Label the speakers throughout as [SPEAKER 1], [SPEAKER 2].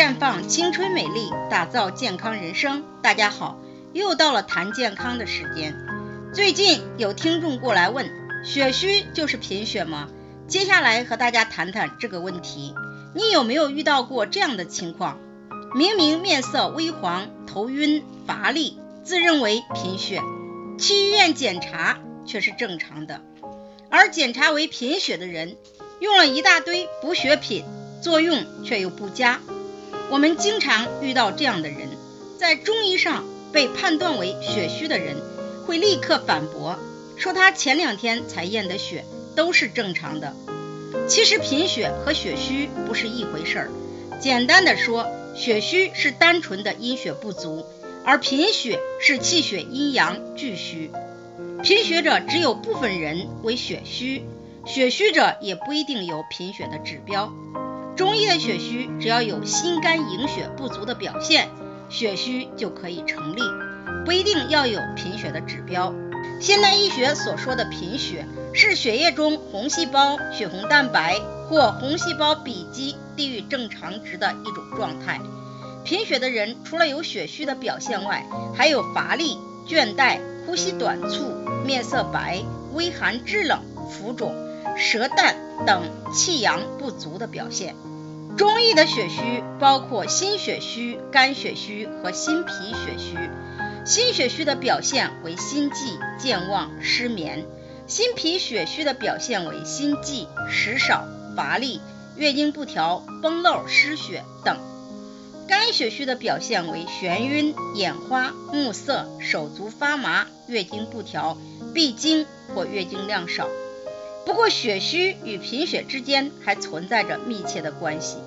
[SPEAKER 1] 绽放青春美丽，打造健康人生。大家好，又到了谈健康的时间。最近有听众过来问，血虚就是贫血吗？接下来和大家谈谈这个问题。你有没有遇到过这样的情况？明明面色微黄、头晕、乏力，自认为贫血，去医院检查却是正常的，而检查为贫血的人，用了一大堆补血品，作用却又不佳。我们经常遇到这样的人，在中医上被判断为血虚的人，会立刻反驳，说他前两天才验的血都是正常的。其实贫血和血虚不是一回事儿。简单的说，血虚是单纯的阴血不足，而贫血是气血阴阳俱虚。贫血者只有部分人为血虚，血虚者也不一定有贫血的指标。中医的血虚，只要有心肝营血不足的表现，血虚就可以成立，不一定要有贫血的指标。现代医学所说的贫血，是血液中红细胞血红蛋白或红细胞比积低于正常值的一种状态。贫血的人除了有血虚的表现外，还有乏力、倦怠、呼吸短促、面色白、微寒肢冷、浮肿、舌淡等气阳不足的表现。中医的血虚包括心血虚、肝血虚和心脾血虚。心血虚的表现为心悸、健忘、失眠；心脾血虚的表现为心悸、食少、乏力、月经不调、崩漏、失血等；肝血虚的表现为眩晕、眼花、目涩、手足发麻、月经不调、闭经或月经量少。不过，血虚与贫血之间还存在着密切的关系。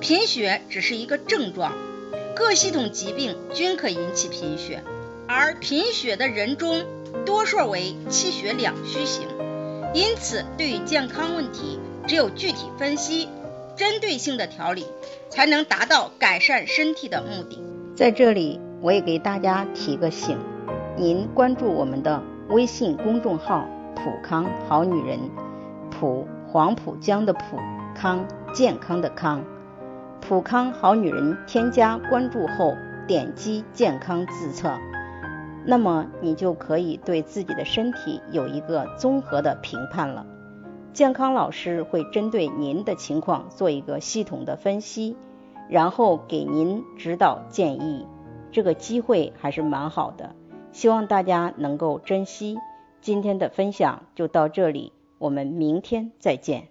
[SPEAKER 1] 贫血只是一个症状，各系统疾病均可引起贫血，而贫血的人中多数为气血两虚型。因此，对于健康问题，只有具体分析、针对性的调理，才能达到改善身体的目的。
[SPEAKER 2] 在这里，我也给大家提个醒：您关注我们的微信公众号。普康好女人，普黄浦江的普康健康的康，普康好女人添加关注后，点击健康自测，那么你就可以对自己的身体有一个综合的评判了。健康老师会针对您的情况做一个系统的分析，然后给您指导建议。这个机会还是蛮好的，希望大家能够珍惜。今天的分享就到这里，我们明天再见。